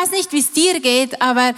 weiß nicht, wie es dir geht, aber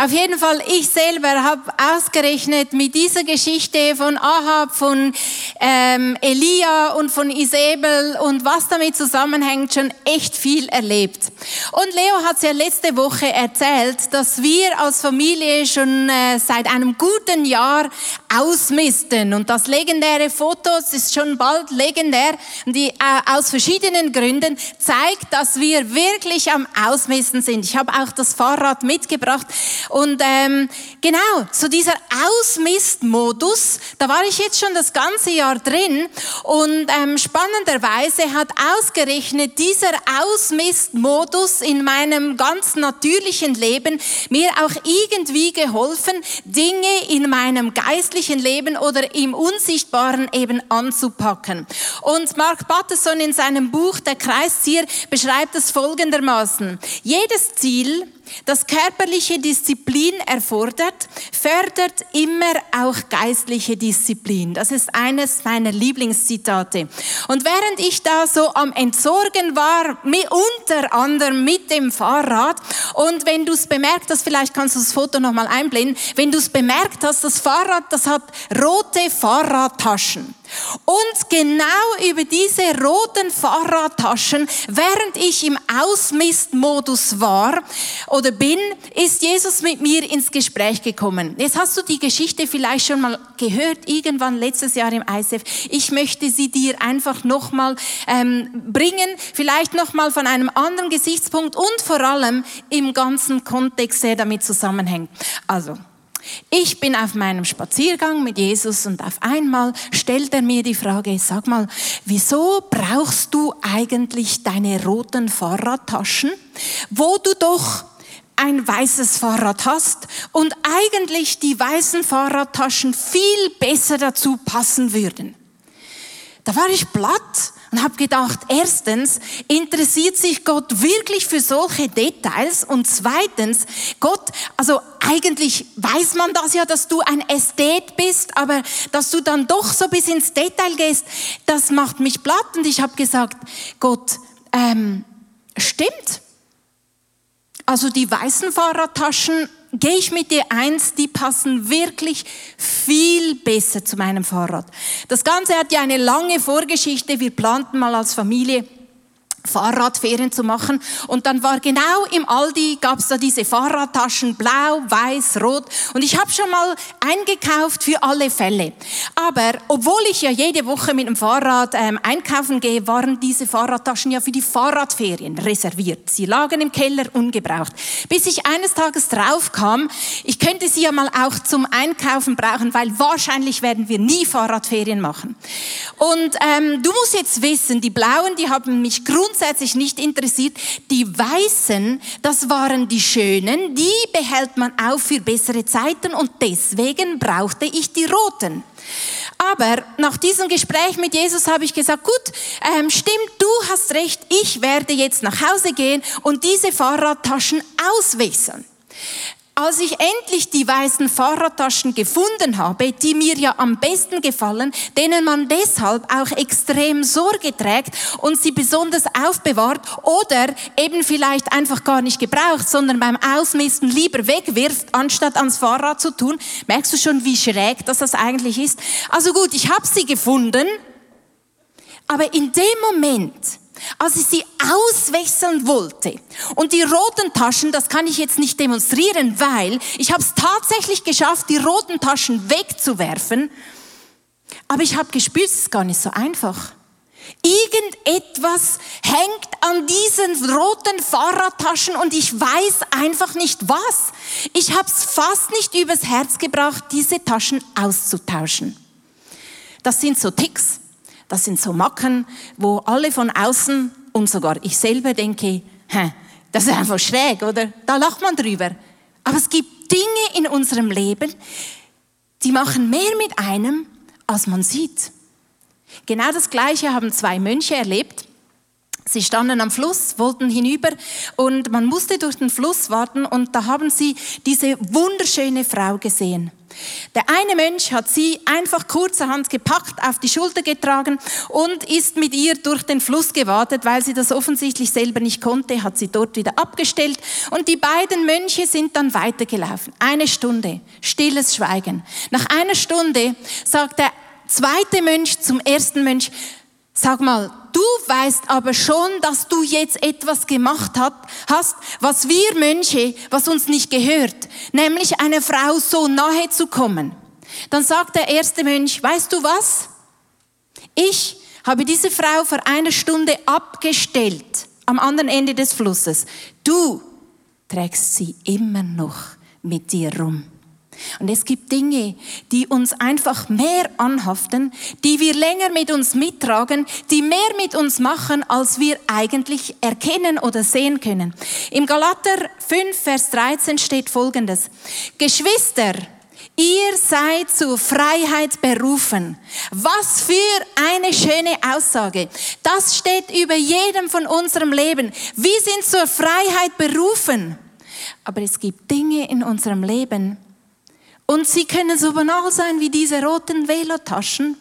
auf jeden Fall, ich selber habe ausgerechnet mit dieser Geschichte von Ahab, von ähm, Elia und von Isabel und was damit zusammenhängt, schon echt viel erlebt. Und Leo hat es ja letzte Woche erzählt, dass wir als Familie schon äh, seit einem guten Jahr ausmisten. Und das legendäre Foto ist schon bald legendär, die, äh, aus verschiedenen Gründen zeigt, dass wir wirklich am Ausmisten sind. Ich habe auch das Fahrrad mitgebracht. Und ähm, genau, so dieser Ausmistmodus, da war ich jetzt schon das ganze Jahr drin. Und ähm, spannenderweise hat ausgerechnet dieser Ausmistmodus in meinem ganz natürlichen Leben mir auch irgendwie geholfen, Dinge in meinem geistlichen Leben oder im Unsichtbaren eben anzupacken. Und Mark Patterson in seinem Buch Der Kreiszieher beschreibt es folgendermaßen. Jedes Ziel, das körperliche Disziplin erfordert, fördert immer auch geistliche Disziplin. Das ist eines meiner Lieblingszitate. Und während ich da so am Entsorgen war, unter anderem mit dem Fahrrad, und wenn du es bemerkt hast, vielleicht kannst du das Foto nochmal einblenden, wenn du es bemerkt hast, das Fahrrad, das hat rote Fahrradtaschen. Und genau über diese roten Fahrradtaschen, während ich im Ausmistmodus war oder bin, ist Jesus mit mir ins Gespräch gekommen. Jetzt hast du die Geschichte vielleicht schon mal gehört, irgendwann letztes Jahr im ISF. Ich möchte sie dir einfach nochmal ähm, bringen, vielleicht nochmal von einem anderen Gesichtspunkt und vor allem im ganzen Kontext, der damit zusammenhängt. Also, ich bin auf meinem Spaziergang mit Jesus und auf einmal stellt er mir die Frage, sag mal, wieso brauchst du eigentlich deine roten Fahrradtaschen, wo du doch ein weißes Fahrrad hast und eigentlich die weißen Fahrradtaschen viel besser dazu passen würden? Da war ich platt und habe gedacht, erstens, interessiert sich Gott wirklich für solche Details? Und zweitens, Gott, also eigentlich weiß man das ja, dass du ein Ästhet bist, aber dass du dann doch so bis ins Detail gehst, das macht mich platt. Und ich habe gesagt, Gott, ähm, stimmt. Also die weißen Fahrradtaschen gehe ich mit dir eins, die passen wirklich viel besser zu meinem Fahrrad. Das Ganze hat ja eine lange Vorgeschichte. Wir planten mal als Familie Fahrradferien zu machen. Und dann war genau im Aldi, gab es da diese Fahrradtaschen, blau, weiß, rot. Und ich habe schon mal eingekauft für alle Fälle. Aber obwohl ich ja jede Woche mit dem Fahrrad ähm, einkaufen gehe, waren diese Fahrradtaschen ja für die Fahrradferien reserviert. Sie lagen im Keller ungebraucht. Bis ich eines Tages drauf kam, ich könnte sie ja mal auch zum Einkaufen brauchen, weil wahrscheinlich werden wir nie Fahrradferien machen. Und ähm, du musst jetzt wissen, die Blauen, die haben mich grundsätzlich grundsätzlich nicht interessiert. Die Weißen, das waren die Schönen, die behält man auf für bessere Zeiten und deswegen brauchte ich die Roten. Aber nach diesem Gespräch mit Jesus habe ich gesagt, gut, ähm, stimmt, du hast recht, ich werde jetzt nach Hause gehen und diese Fahrradtaschen auswässern. Als ich endlich die weißen Fahrradtaschen gefunden habe, die mir ja am besten gefallen, denen man deshalb auch extrem Sorge trägt und sie besonders aufbewahrt oder eben vielleicht einfach gar nicht gebraucht, sondern beim Ausmisten lieber wegwirft, anstatt ans Fahrrad zu tun, merkst du schon, wie schräg das, das eigentlich ist. Also gut, ich habe sie gefunden, aber in dem Moment, als ich sie auswechseln wollte. Und die roten Taschen, das kann ich jetzt nicht demonstrieren, weil ich habe es tatsächlich geschafft, die roten Taschen wegzuwerfen. Aber ich habe gespürt, es ist gar nicht so einfach. Irgendetwas hängt an diesen roten Fahrradtaschen und ich weiß einfach nicht was. Ich habe es fast nicht übers Herz gebracht, diese Taschen auszutauschen. Das sind so Ticks. Das sind so Macken, wo alle von außen und sogar ich selber denke, hä, das ist einfach schräg, oder? Da lacht man drüber. Aber es gibt Dinge in unserem Leben, die machen mehr mit einem, als man sieht. Genau das Gleiche haben zwei Mönche erlebt. Sie standen am Fluss, wollten hinüber und man musste durch den Fluss warten und da haben sie diese wunderschöne Frau gesehen. Der eine Mönch hat sie einfach kurzerhand gepackt, auf die Schulter getragen und ist mit ihr durch den Fluss gewartet, weil sie das offensichtlich selber nicht konnte, hat sie dort wieder abgestellt und die beiden Mönche sind dann weitergelaufen. Eine Stunde, stilles Schweigen. Nach einer Stunde sagt der zweite Mönch zum ersten Mönch, Sag mal, du weißt aber schon, dass du jetzt etwas gemacht hast, was wir Mönche, was uns nicht gehört, nämlich einer Frau so nahe zu kommen. Dann sagt der erste Mönch, weißt du was? Ich habe diese Frau vor einer Stunde abgestellt am anderen Ende des Flusses. Du trägst sie immer noch mit dir rum. Und es gibt Dinge, die uns einfach mehr anhaften, die wir länger mit uns mittragen, die mehr mit uns machen, als wir eigentlich erkennen oder sehen können. Im Galater 5, Vers 13 steht Folgendes. Geschwister, Ihr seid zur Freiheit berufen. Was für eine schöne Aussage. Das steht über jedem von unserem Leben. Wir sind zur Freiheit berufen. Aber es gibt Dinge in unserem Leben, und sie können so banal sein wie diese roten Velotaschen,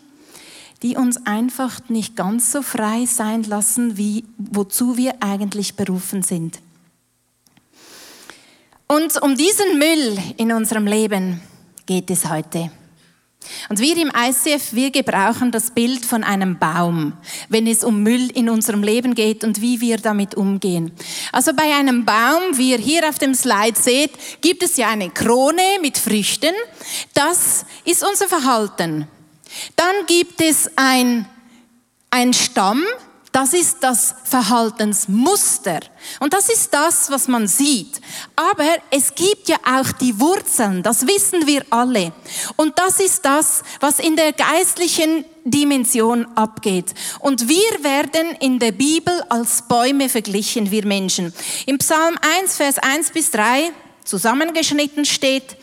die uns einfach nicht ganz so frei sein lassen, wie wozu wir eigentlich berufen sind. Und um diesen Müll in unserem Leben geht es heute. Und wir im ICF, wir gebrauchen das Bild von einem Baum, wenn es um Müll in unserem Leben geht und wie wir damit umgehen. Also bei einem Baum, wie ihr hier auf dem Slide seht, gibt es ja eine Krone mit Früchten. Das ist unser Verhalten. Dann gibt es ein, ein Stamm, das ist das Verhaltensmuster. Und das ist das, was man sieht. Aber es gibt ja auch die Wurzeln, das wissen wir alle. Und das ist das, was in der geistlichen Dimension abgeht. Und wir werden in der Bibel als Bäume verglichen, wir Menschen. Im Psalm 1, Vers 1 bis 3 zusammengeschnitten steht,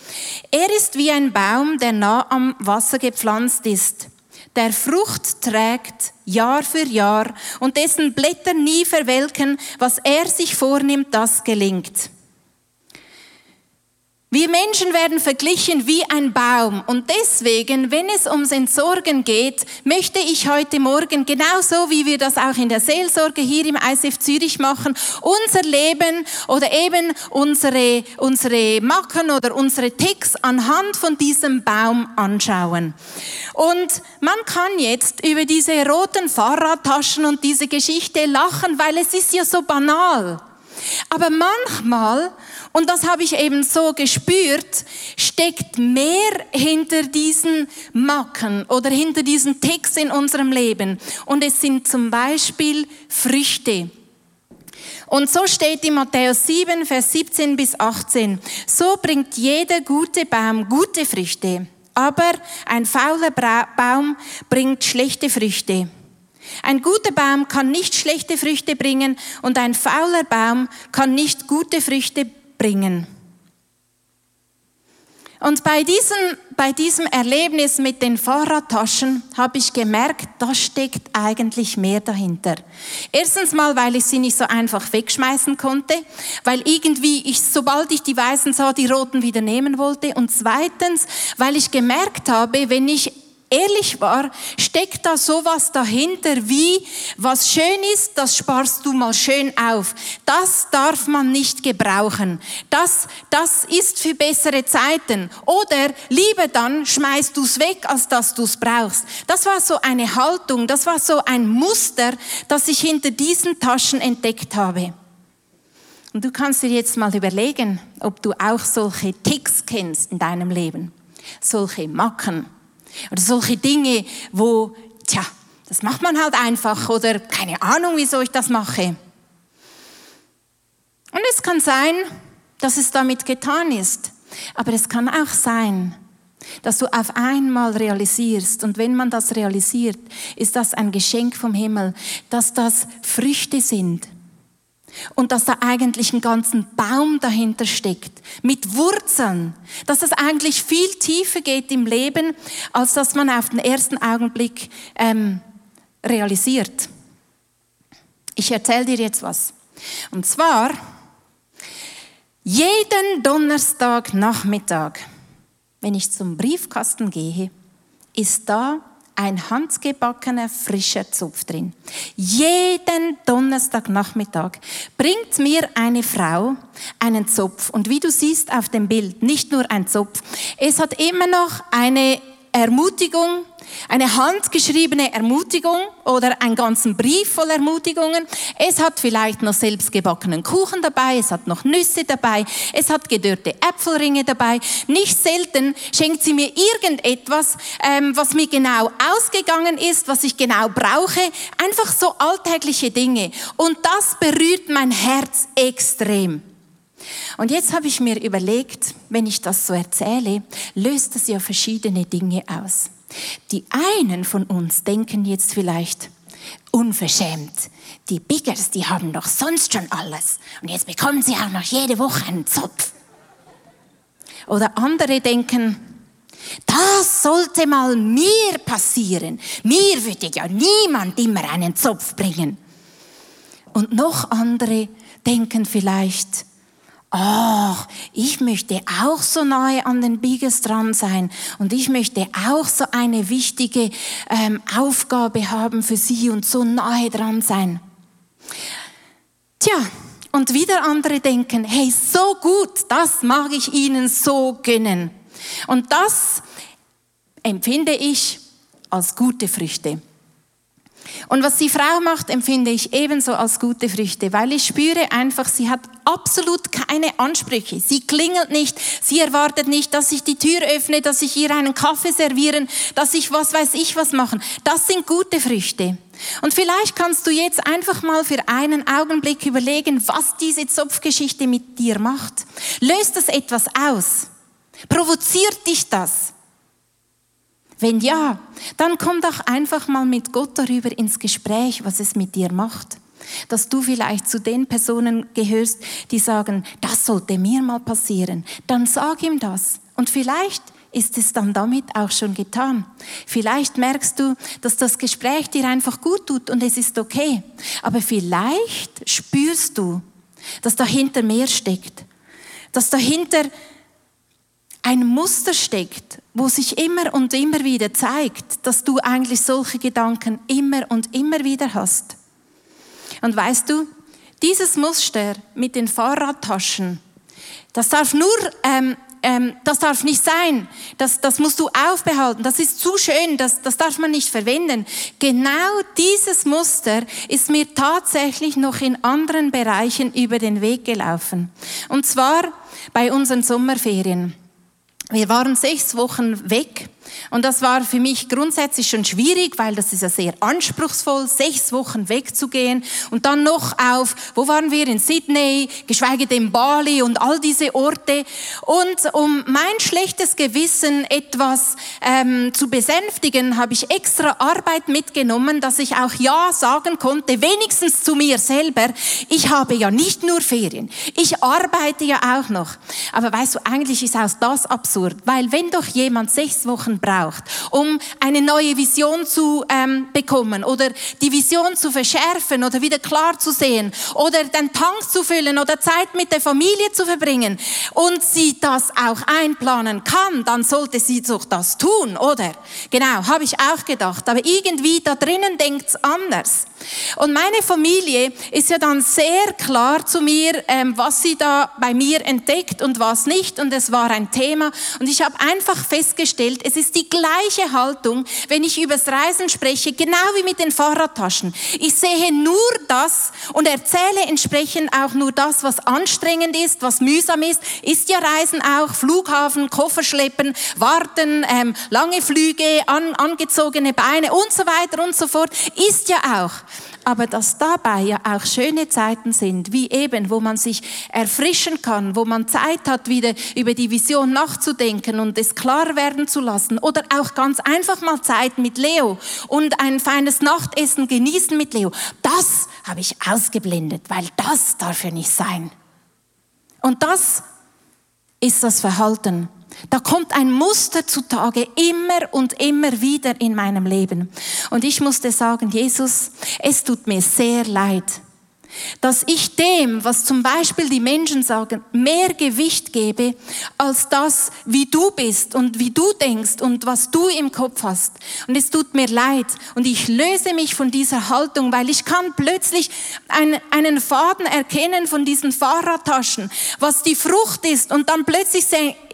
er ist wie ein Baum, der nah am Wasser gepflanzt ist der Frucht trägt Jahr für Jahr und dessen Blätter nie verwelken, was er sich vornimmt, das gelingt. Wir Menschen werden verglichen wie ein Baum und deswegen, wenn es ums Entsorgen geht, möchte ich heute Morgen, genauso wie wir das auch in der Seelsorge hier im ISF Zürich machen, unser Leben oder eben unsere, unsere Macken oder unsere Ticks anhand von diesem Baum anschauen. Und man kann jetzt über diese roten Fahrradtaschen und diese Geschichte lachen, weil es ist ja so banal. Aber manchmal und das habe ich eben so gespürt, steckt mehr hinter diesen Macken oder hinter diesen Ticks in unserem Leben. Und es sind zum Beispiel Früchte. Und so steht in Matthäus 7, Vers 17 bis 18, so bringt jeder gute Baum gute Früchte, aber ein fauler Baum bringt schlechte Früchte. Ein guter Baum kann nicht schlechte Früchte bringen und ein fauler Baum kann nicht gute Früchte bringen bringen. Und bei diesem, bei diesem Erlebnis mit den Fahrradtaschen habe ich gemerkt, da steckt eigentlich mehr dahinter. Erstens mal, weil ich sie nicht so einfach wegschmeißen konnte, weil irgendwie ich, sobald ich die weißen sah, die roten wieder nehmen wollte. Und zweitens, weil ich gemerkt habe, wenn ich ehrlich war, steckt da sowas dahinter wie, was schön ist, das sparst du mal schön auf. Das darf man nicht gebrauchen. Das, das ist für bessere Zeiten. Oder lieber dann schmeißt du es weg, als dass du es brauchst. Das war so eine Haltung, das war so ein Muster, das ich hinter diesen Taschen entdeckt habe. Und du kannst dir jetzt mal überlegen, ob du auch solche Ticks kennst in deinem Leben. Solche Macken. Oder solche Dinge, wo, tja, das macht man halt einfach oder keine Ahnung, wieso ich das mache. Und es kann sein, dass es damit getan ist. Aber es kann auch sein, dass du auf einmal realisierst, und wenn man das realisiert, ist das ein Geschenk vom Himmel, dass das Früchte sind, und dass da eigentlich ein ganzen Baum dahinter steckt, mit Wurzeln, dass das eigentlich viel tiefer geht im Leben, als dass man auf den ersten Augenblick ähm, realisiert. Ich erzähle dir jetzt was. Und zwar, jeden Donnerstagnachmittag wenn ich zum Briefkasten gehe, ist da ein handgebackener frischer Zopf drin. Jeden Donnerstagnachmittag bringt mir eine Frau einen Zopf. Und wie du siehst auf dem Bild, nicht nur ein Zopf, es hat immer noch eine Ermutigung, eine handgeschriebene Ermutigung oder einen ganzen Brief voll Ermutigungen. Es hat vielleicht noch selbstgebackenen Kuchen dabei, es hat noch Nüsse dabei, es hat gedörrte Äpfelringe dabei. Nicht selten schenkt sie mir irgendetwas, ähm, was mir genau ausgegangen ist, was ich genau brauche. Einfach so alltägliche Dinge. Und das berührt mein Herz extrem. Und jetzt habe ich mir überlegt, wenn ich das so erzähle, löst das ja verschiedene Dinge aus. Die einen von uns denken jetzt vielleicht, unverschämt, die Biggers, die haben doch sonst schon alles. Und jetzt bekommen sie auch noch jede Woche einen Zopf. Oder andere denken, das sollte mal mir passieren. Mir würde ja niemand immer einen Zopf bringen. Und noch andere denken vielleicht, ach, ich möchte auch so nahe an den Biggers dran sein und ich möchte auch so eine wichtige ähm, Aufgabe haben für sie und so nahe dran sein. Tja, und wieder andere denken, hey, so gut, das mag ich ihnen so gönnen. Und das empfinde ich als gute Früchte. Und was die Frau macht, empfinde ich ebenso als gute Früchte, weil ich spüre einfach, sie hat absolut keine Ansprüche. Sie klingelt nicht, sie erwartet nicht, dass ich die Tür öffne, dass ich ihr einen Kaffee servieren, dass ich was weiß ich was machen. Das sind gute Früchte. Und vielleicht kannst du jetzt einfach mal für einen Augenblick überlegen, was diese Zopfgeschichte mit dir macht. Löst das etwas aus? Provoziert dich das? Wenn ja, dann komm doch einfach mal mit Gott darüber ins Gespräch, was es mit dir macht. Dass du vielleicht zu den Personen gehörst, die sagen, das sollte mir mal passieren. Dann sag ihm das. Und vielleicht ist es dann damit auch schon getan. Vielleicht merkst du, dass das Gespräch dir einfach gut tut und es ist okay. Aber vielleicht spürst du, dass dahinter mehr steckt. Dass dahinter ein Muster steckt, wo sich immer und immer wieder zeigt, dass du eigentlich solche Gedanken immer und immer wieder hast. Und weißt du, dieses Muster mit den Fahrradtaschen, das darf nur, ähm, ähm, das darf nicht sein. Das, das musst du aufbehalten. Das ist zu schön. Das, das darf man nicht verwenden. Genau dieses Muster ist mir tatsächlich noch in anderen Bereichen über den Weg gelaufen. Und zwar bei unseren Sommerferien. Wir waren sechs Wochen weg und das war für mich grundsätzlich schon schwierig, weil das ist ja sehr anspruchsvoll, sechs Wochen wegzugehen und dann noch auf, wo waren wir, in Sydney, geschweige denn Bali und all diese Orte. Und um mein schlechtes Gewissen etwas ähm, zu besänftigen, habe ich extra Arbeit mitgenommen, dass ich auch Ja sagen konnte, wenigstens zu mir selber. Ich habe ja nicht nur Ferien, ich arbeite ja auch noch. Aber weißt du, eigentlich ist auch das absurd, weil wenn doch jemand sechs Wochen braucht, um eine neue Vision zu ähm, bekommen oder die Vision zu verschärfen oder wieder klar zu sehen oder den Tank zu füllen oder Zeit mit der Familie zu verbringen und sie das auch einplanen kann, dann sollte sie doch das tun, oder? Genau, habe ich auch gedacht. Aber irgendwie da drinnen denkt's anders. Und meine Familie ist ja dann sehr klar zu mir, ähm, was sie da bei mir entdeckt und was nicht. Und es war ein Thema. Und ich habe einfach festgestellt, es ist die gleiche Haltung, wenn ich übers Reisen spreche, genau wie mit den Fahrradtaschen. Ich sehe nur das und erzähle entsprechend auch nur das, was anstrengend ist, was mühsam ist. Ist ja Reisen auch, Flughafen, Koffer schleppen, warten, ähm, lange Flüge, an, angezogene Beine und so weiter und so fort. Ist ja auch aber dass dabei ja auch schöne Zeiten sind, wie eben, wo man sich erfrischen kann, wo man Zeit hat, wieder über die Vision nachzudenken und es klar werden zu lassen oder auch ganz einfach mal Zeit mit Leo und ein feines Nachtessen genießen mit Leo. Das habe ich ausgeblendet, weil das darf ja nicht sein. Und das ist das Verhalten da kommt ein Muster zutage, immer und immer wieder in meinem Leben. Und ich musste sagen, Jesus, es tut mir sehr leid, dass ich dem, was zum Beispiel die Menschen sagen, mehr Gewicht gebe als das, wie du bist und wie du denkst und was du im Kopf hast. Und es tut mir leid und ich löse mich von dieser Haltung, weil ich kann plötzlich einen, einen Faden erkennen von diesen Fahrradtaschen, was die Frucht ist und dann plötzlich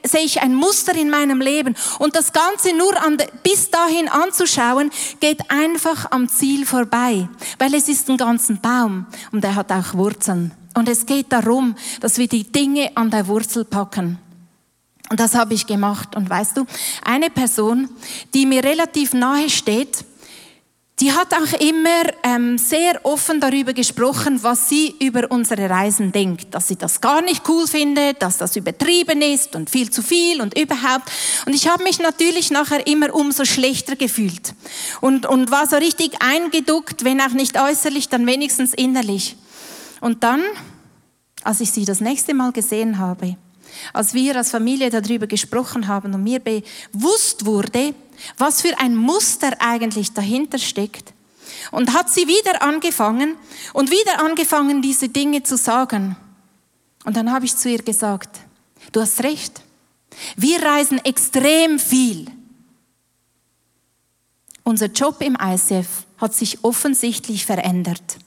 sehe ich ein Muster in meinem Leben. Und das Ganze nur an, bis dahin anzuschauen, geht einfach am Ziel vorbei, weil es ist ein ganzer Baum und er hat auch Wurzeln. Und es geht darum, dass wir die Dinge an der Wurzel packen. Und das habe ich gemacht. Und weißt du, eine Person, die mir relativ nahe steht, die hat auch immer ähm, sehr offen darüber gesprochen, was sie über unsere Reisen denkt. Dass sie das gar nicht cool findet, dass das übertrieben ist und viel zu viel und überhaupt. Und ich habe mich natürlich nachher immer umso schlechter gefühlt. Und, und war so richtig eingeduckt, wenn auch nicht äußerlich, dann wenigstens innerlich. Und dann, als ich sie das nächste Mal gesehen habe, als wir als Familie darüber gesprochen haben und mir bewusst wurde, was für ein Muster eigentlich dahinter steckt. Und hat sie wieder angefangen und wieder angefangen, diese Dinge zu sagen. Und dann habe ich zu ihr gesagt, du hast recht, wir reisen extrem viel. Unser Job im ICF hat sich offensichtlich verändert.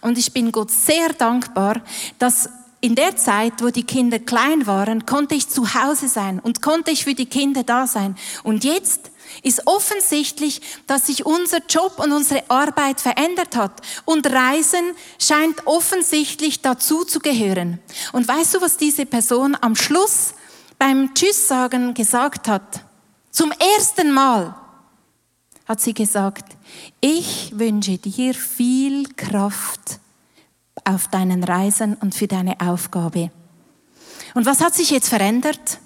Und ich bin Gott sehr dankbar, dass in der Zeit, wo die Kinder klein waren, konnte ich zu Hause sein und konnte ich für die Kinder da sein. Und jetzt ist offensichtlich, dass sich unser Job und unsere Arbeit verändert hat. Und Reisen scheint offensichtlich dazu zu gehören. Und weißt du, was diese Person am Schluss beim Tschüss sagen gesagt hat? Zum ersten Mal hat sie gesagt, ich wünsche dir viel Kraft auf deinen Reisen und für deine Aufgabe. Und was hat sich jetzt verändert?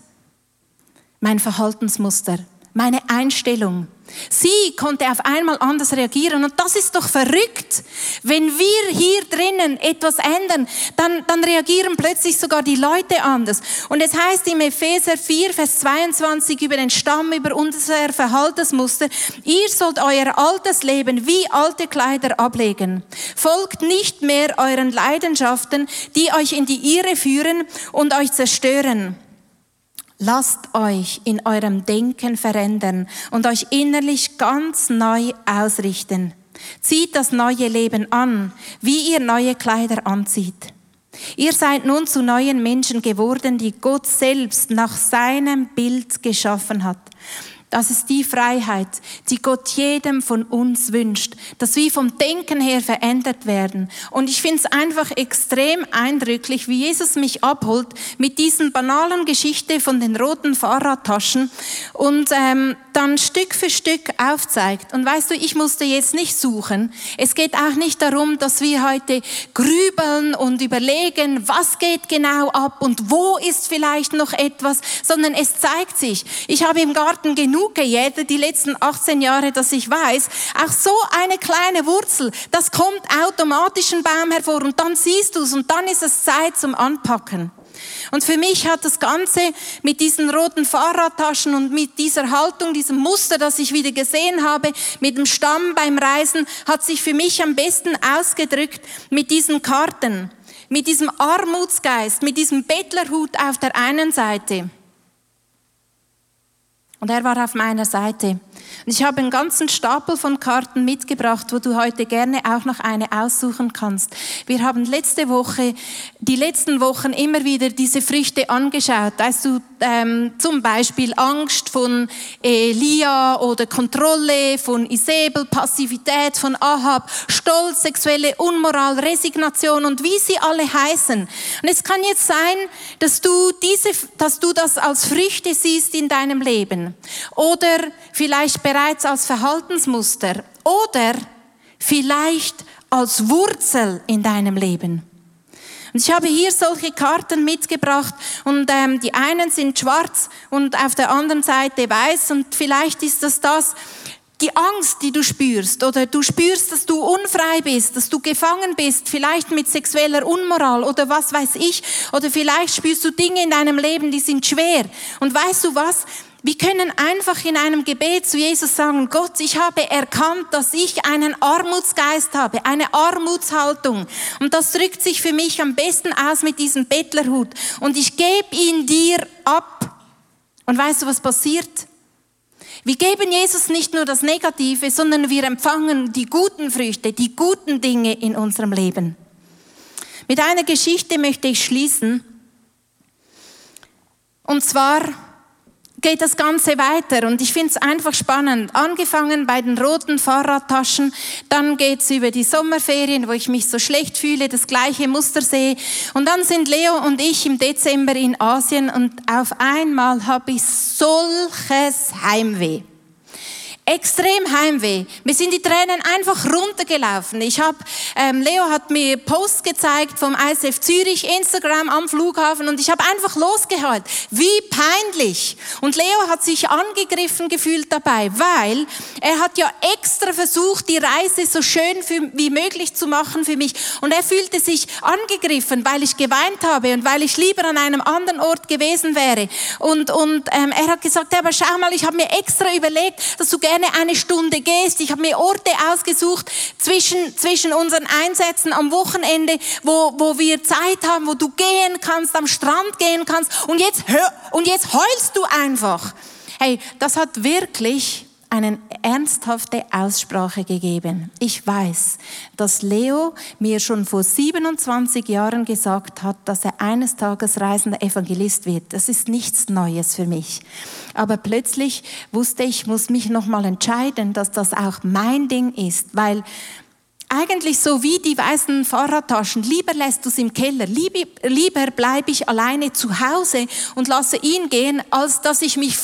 Mein Verhaltensmuster meine Einstellung. Sie konnte auf einmal anders reagieren und das ist doch verrückt. Wenn wir hier drinnen etwas ändern, dann, dann reagieren plötzlich sogar die Leute anders. Und es heißt im Epheser 4, Vers 22 über den Stamm, über unser Verhaltensmuster, ihr sollt euer altes Leben wie alte Kleider ablegen. Folgt nicht mehr euren Leidenschaften, die euch in die Irre führen und euch zerstören. Lasst euch in eurem Denken verändern und euch innerlich ganz neu ausrichten. Zieht das neue Leben an, wie ihr neue Kleider anzieht. Ihr seid nun zu neuen Menschen geworden, die Gott selbst nach seinem Bild geschaffen hat. Das ist die Freiheit, die Gott jedem von uns wünscht, dass wir vom Denken her verändert werden. Und ich finde es einfach extrem eindrücklich, wie Jesus mich abholt mit diesen banalen Geschichte von den roten Fahrradtaschen und ähm, dann Stück für Stück aufzeigt. Und weißt du, ich musste jetzt nicht suchen. Es geht auch nicht darum, dass wir heute grübeln und überlegen, was geht genau ab und wo ist vielleicht noch etwas, sondern es zeigt sich. Ich habe im Garten genug gejätet, die letzten 18 Jahre, dass ich weiß, auch so eine kleine Wurzel, das kommt automatisch ein Baum hervor und dann siehst du es und dann ist es Zeit zum Anpacken. Und für mich hat das Ganze mit diesen roten Fahrradtaschen und mit dieser Haltung, diesem Muster, das ich wieder gesehen habe, mit dem Stamm beim Reisen, hat sich für mich am besten ausgedrückt mit diesen Karten, mit diesem Armutsgeist, mit diesem Bettlerhut auf der einen Seite und er war auf meiner Seite. Und ich habe einen ganzen Stapel von Karten mitgebracht, wo du heute gerne auch noch eine aussuchen kannst. Wir haben letzte Woche, die letzten Wochen immer wieder diese Früchte angeschaut. Weißt du, ähm, zum Beispiel Angst von Elia oder Kontrolle von Isabel, Passivität von Ahab, Stolz, sexuelle Unmoral, Resignation und wie sie alle heißen. Und es kann jetzt sein, dass du diese, dass du das als Früchte siehst in deinem Leben. Oder vielleicht bereits als Verhaltensmuster. Oder vielleicht als Wurzel in deinem Leben. Und ich habe hier solche Karten mitgebracht und ähm, die einen sind schwarz und auf der anderen Seite weiß und vielleicht ist das das, die Angst, die du spürst oder du spürst, dass du unfrei bist, dass du gefangen bist, vielleicht mit sexueller Unmoral oder was weiß ich, oder vielleicht spürst du Dinge in deinem Leben, die sind schwer. Und weißt du was? Wir können einfach in einem Gebet zu Jesus sagen, Gott, ich habe erkannt, dass ich einen Armutsgeist habe, eine Armutshaltung. Und das drückt sich für mich am besten aus mit diesem Bettlerhut. Und ich gebe ihn dir ab. Und weißt du, was passiert? Wir geben Jesus nicht nur das Negative, sondern wir empfangen die guten Früchte, die guten Dinge in unserem Leben. Mit einer Geschichte möchte ich schließen. Und zwar geht das Ganze weiter und ich finde es einfach spannend. Angefangen bei den roten Fahrradtaschen, dann geht's über die Sommerferien, wo ich mich so schlecht fühle, das gleiche Muster sehe. Und dann sind Leo und ich im Dezember in Asien und auf einmal habe ich solches Heimweh extrem Heimweh. Mir sind die Tränen einfach runtergelaufen. Ich habe, ähm, Leo hat mir Post gezeigt vom ISF Zürich, Instagram am Flughafen und ich habe einfach losgeheult. Wie peinlich. Und Leo hat sich angegriffen gefühlt dabei, weil er hat ja extra versucht, die Reise so schön für, wie möglich zu machen für mich. Und er fühlte sich angegriffen, weil ich geweint habe und weil ich lieber an einem anderen Ort gewesen wäre. Und, und ähm, er hat gesagt, ja, aber schau mal, ich habe mir extra überlegt, dass du gerne gerne eine Stunde gehst. Ich habe mir Orte ausgesucht zwischen, zwischen unseren Einsätzen am Wochenende, wo, wo wir Zeit haben, wo du gehen kannst, am Strand gehen kannst. Und jetzt, und jetzt heulst du einfach. Hey, das hat wirklich eine ernsthafte Aussprache gegeben. Ich weiß, dass Leo mir schon vor 27 Jahren gesagt hat, dass er eines Tages reisender Evangelist wird. Das ist nichts Neues für mich. Aber plötzlich wusste ich, muss mich noch mal entscheiden, dass das auch mein Ding ist, weil eigentlich so wie die weißen Fahrradtaschen. Lieber lässt du es im Keller. Lieber, lieber bleibe ich alleine zu Hause und lasse ihn gehen, als dass ich mich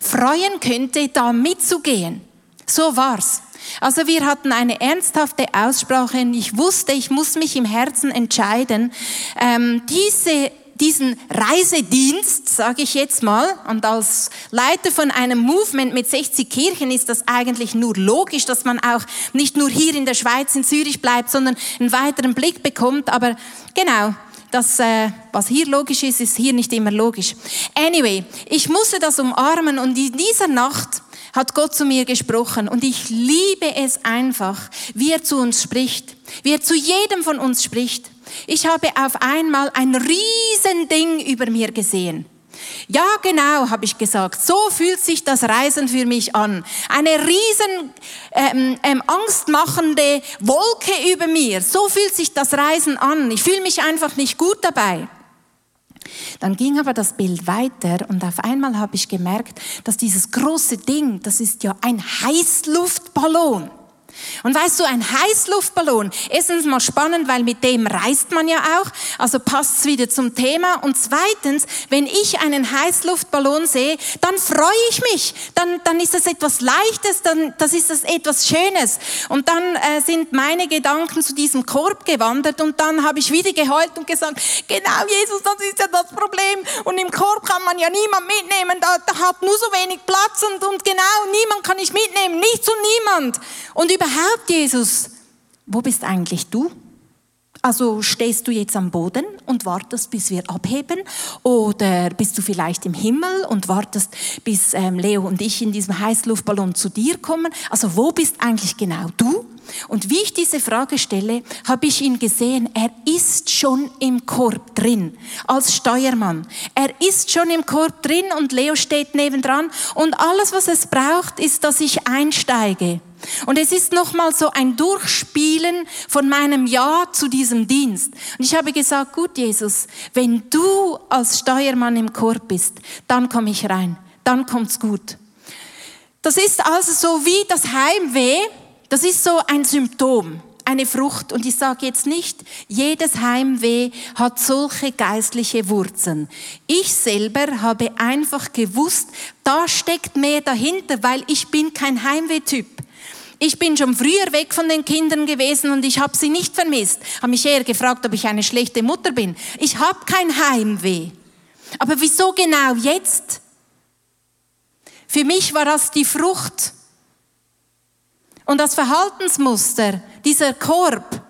freuen könnte, da mitzugehen. So war's. Also wir hatten eine ernsthafte Aussprache. Ich wusste, ich muss mich im Herzen entscheiden, ähm, diese diesen Reisedienst, sage ich jetzt mal, und als Leiter von einem Movement mit 60 Kirchen ist das eigentlich nur logisch, dass man auch nicht nur hier in der Schweiz, in Zürich bleibt, sondern einen weiteren Blick bekommt. Aber genau, das, äh, was hier logisch ist, ist hier nicht immer logisch. Anyway, ich musste das umarmen und in dieser Nacht hat Gott zu mir gesprochen und ich liebe es einfach, wie er zu uns spricht, wie er zu jedem von uns spricht. Ich habe auf einmal ein Riesending über mir gesehen. Ja, genau, habe ich gesagt. So fühlt sich das Reisen für mich an. Eine riesen ähm, ähm, angstmachende Wolke über mir. So fühlt sich das Reisen an. Ich fühle mich einfach nicht gut dabei. Dann ging aber das Bild weiter und auf einmal habe ich gemerkt, dass dieses große Ding, das ist ja ein Heißluftballon. Und weißt du, ein Heißluftballon, erstens mal spannend, weil mit dem reist man ja auch, also passt es wieder zum Thema. Und zweitens, wenn ich einen Heißluftballon sehe, dann freue ich mich, dann, dann ist das etwas Leichtes, dann das ist das etwas Schönes. Und dann äh, sind meine Gedanken zu diesem Korb gewandert und dann habe ich wieder geheult und gesagt, genau Jesus, das ist ja das Problem. Und im Korb kann man ja niemand mitnehmen, da, da hat nur so wenig Platz und, und genau, niemand kann ich mitnehmen, nichts und niemand. Und überhaupt, Jesus, wo bist eigentlich du? Also stehst du jetzt am Boden und wartest, bis wir abheben? Oder bist du vielleicht im Himmel und wartest, bis ähm, Leo und ich in diesem Heißluftballon zu dir kommen? Also wo bist eigentlich genau du? Und wie ich diese Frage stelle, habe ich ihn gesehen, er ist schon im Korb drin, als Steuermann. Er ist schon im Korb drin und Leo steht nebendran. Und alles, was es braucht, ist, dass ich einsteige. Und es ist nochmal so ein Durchspielen von meinem Ja zu diesem Dienst. Und ich habe gesagt, gut Jesus, wenn du als Steuermann im Korb bist, dann komme ich rein, dann kommt's gut. Das ist also so wie das Heimweh, das ist so ein Symptom, eine Frucht. Und ich sage jetzt nicht, jedes Heimweh hat solche geistliche Wurzeln. Ich selber habe einfach gewusst, da steckt mehr dahinter, weil ich bin kein Heimwehtyp. Ich bin schon früher weg von den Kindern gewesen und ich habe sie nicht vermisst. Habe mich eher gefragt, ob ich eine schlechte Mutter bin. Ich habe kein Heimweh. Aber wieso genau jetzt? Für mich war das die Frucht und das Verhaltensmuster, dieser Korb,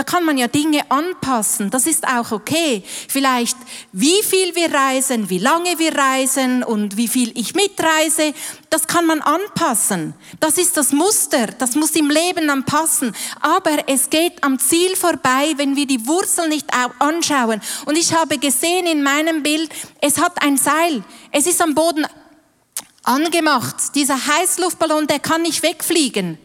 Da kann man ja Dinge anpassen. Das ist auch okay. Vielleicht wie viel wir reisen, wie lange wir reisen und wie viel ich mitreise, das kann man anpassen. Das ist das Muster. Das muss im Leben dann passen. Aber es geht am Ziel vorbei, wenn wir die Wurzel nicht anschauen. Und ich habe gesehen in meinem Bild, es hat ein Seil. Es ist am Boden angemacht. Dieser Heißluftballon, der kann nicht wegfliegen.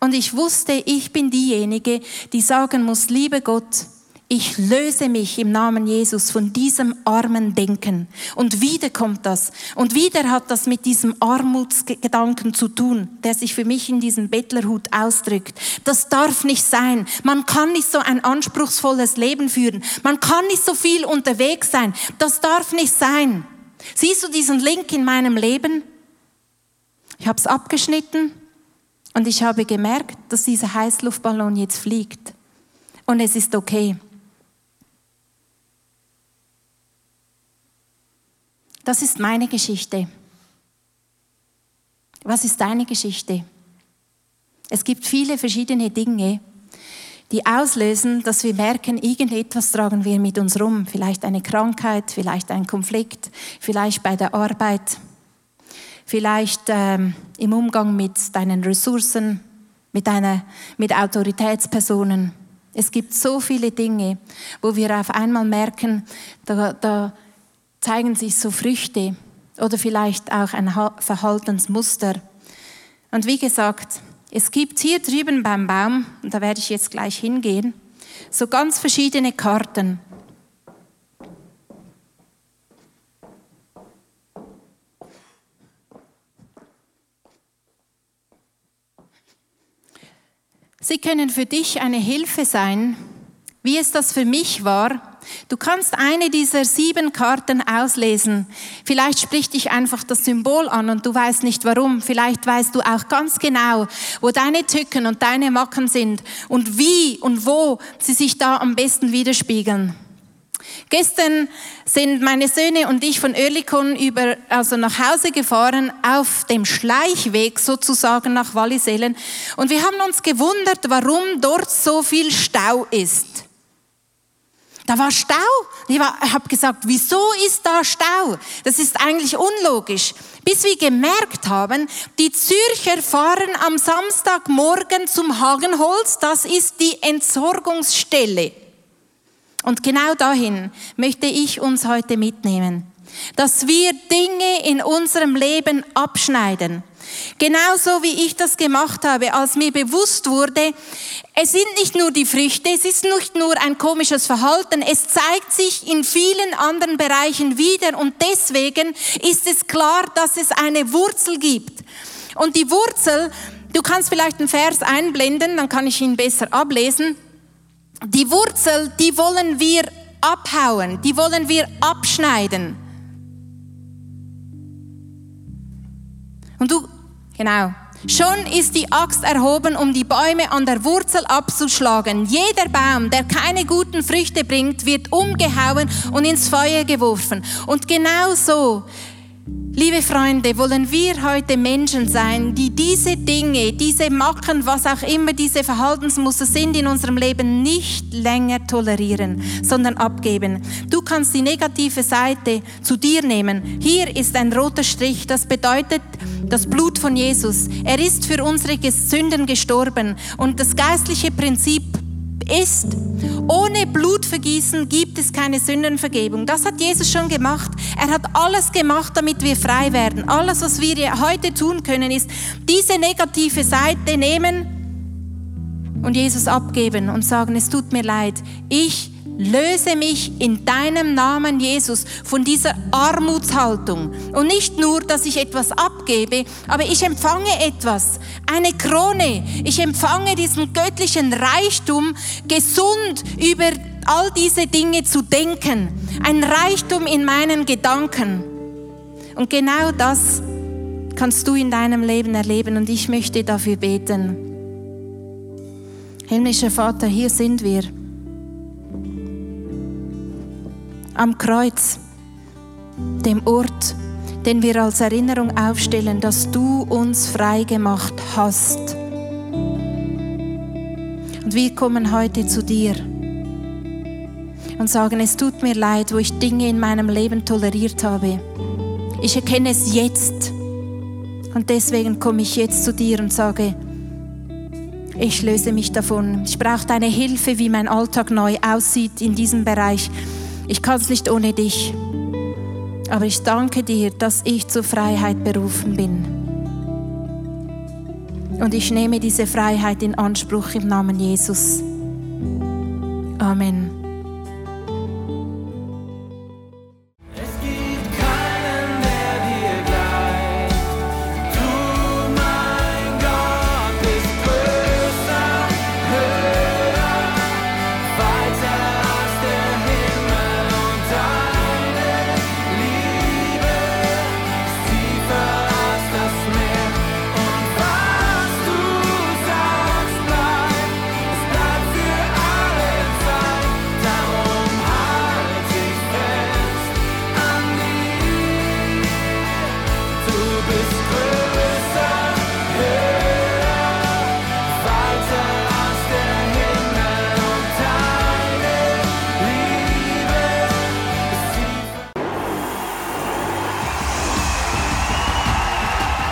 Und ich wusste, ich bin diejenige, die sagen muss, liebe Gott, ich löse mich im Namen Jesus von diesem armen Denken. Und wieder kommt das. Und wieder hat das mit diesem Armutsgedanken zu tun, der sich für mich in diesem Bettlerhut ausdrückt. Das darf nicht sein. Man kann nicht so ein anspruchsvolles Leben führen. Man kann nicht so viel unterwegs sein. Das darf nicht sein. Siehst du diesen Link in meinem Leben? Ich habe es abgeschnitten und ich habe gemerkt, dass dieser Heißluftballon jetzt fliegt. Und es ist okay. Das ist meine Geschichte. Was ist deine Geschichte? Es gibt viele verschiedene Dinge, die auslösen, dass wir merken, irgendetwas tragen wir mit uns rum. Vielleicht eine Krankheit, vielleicht ein Konflikt, vielleicht bei der Arbeit, vielleicht ähm, im Umgang mit deinen Ressourcen, mit, deiner, mit Autoritätspersonen. Es gibt so viele Dinge, wo wir auf einmal merken, da, da zeigen sich so Früchte oder vielleicht auch ein Verhaltensmuster. Und wie gesagt, es gibt hier drüben beim Baum, und da werde ich jetzt gleich hingehen, so ganz verschiedene Karten. Sie können für dich eine Hilfe sein, wie es das für mich war, Du kannst eine dieser sieben Karten auslesen. Vielleicht spricht dich einfach das Symbol an und du weißt nicht warum. Vielleicht weißt du auch ganz genau, wo deine Tücken und deine Macken sind und wie und wo sie sich da am besten widerspiegeln. Gestern sind meine Söhne und ich von Oerlikon über, also nach Hause gefahren, auf dem Schleichweg sozusagen nach Wallisellen. Und wir haben uns gewundert, warum dort so viel Stau ist. Da war Stau. Ich habe gesagt, wieso ist da Stau? Das ist eigentlich unlogisch. Bis wir gemerkt haben, die Zürcher fahren am Samstagmorgen zum Hagenholz. Das ist die Entsorgungsstelle. Und genau dahin möchte ich uns heute mitnehmen. Dass wir Dinge in unserem Leben abschneiden Genauso wie ich das gemacht habe, als mir bewusst wurde, es sind nicht nur die Früchte, es ist nicht nur ein komisches Verhalten, es zeigt sich in vielen anderen Bereichen wieder und deswegen ist es klar, dass es eine Wurzel gibt. Und die Wurzel, du kannst vielleicht einen Vers einblenden, dann kann ich ihn besser ablesen. Die Wurzel, die wollen wir abhauen, die wollen wir abschneiden. Und du Genau. Schon ist die Axt erhoben, um die Bäume an der Wurzel abzuschlagen. Jeder Baum, der keine guten Früchte bringt, wird umgehauen und ins Feuer geworfen. Und genau so Liebe Freunde, wollen wir heute Menschen sein, die diese Dinge, diese Macken, was auch immer diese Verhaltensmuster sind in unserem Leben, nicht länger tolerieren, sondern abgeben. Du kannst die negative Seite zu dir nehmen. Hier ist ein roter Strich, das bedeutet das Blut von Jesus. Er ist für unsere Sünden gestorben und das geistliche Prinzip ist, ohne Blutvergießen gibt es keine Sündenvergebung. Das hat Jesus schon gemacht. Er hat alles gemacht, damit wir frei werden. Alles, was wir heute tun können, ist diese negative Seite nehmen und Jesus abgeben und sagen, es tut mir leid. Ich löse mich in deinem Namen, Jesus, von dieser Armutshaltung. Und nicht nur, dass ich etwas abgebe, aber ich empfange etwas, eine Krone. Ich empfange diesen göttlichen Reichtum, gesund über all diese Dinge zu denken. Ein Reichtum in meinen Gedanken. Und genau das kannst du in deinem Leben erleben und ich möchte dafür beten. Himmlischer Vater, hier sind wir. Am Kreuz, dem Ort, den wir als Erinnerung aufstellen, dass du uns frei gemacht hast. Und wir kommen heute zu dir und sagen, es tut mir leid, wo ich Dinge in meinem Leben toleriert habe. Ich erkenne es jetzt. Und deswegen komme ich jetzt zu dir und sage, ich löse mich davon. Ich brauche deine Hilfe, wie mein Alltag neu aussieht in diesem Bereich. Ich kann es nicht ohne dich. Aber ich danke dir, dass ich zur Freiheit berufen bin. Und ich nehme diese Freiheit in Anspruch im Namen Jesus. Amen.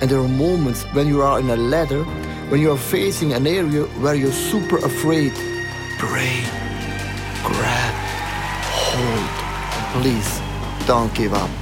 And there are moments when you are in a ladder, when you are facing an area where you're super afraid. Pray, grab, hold. Please don't give up.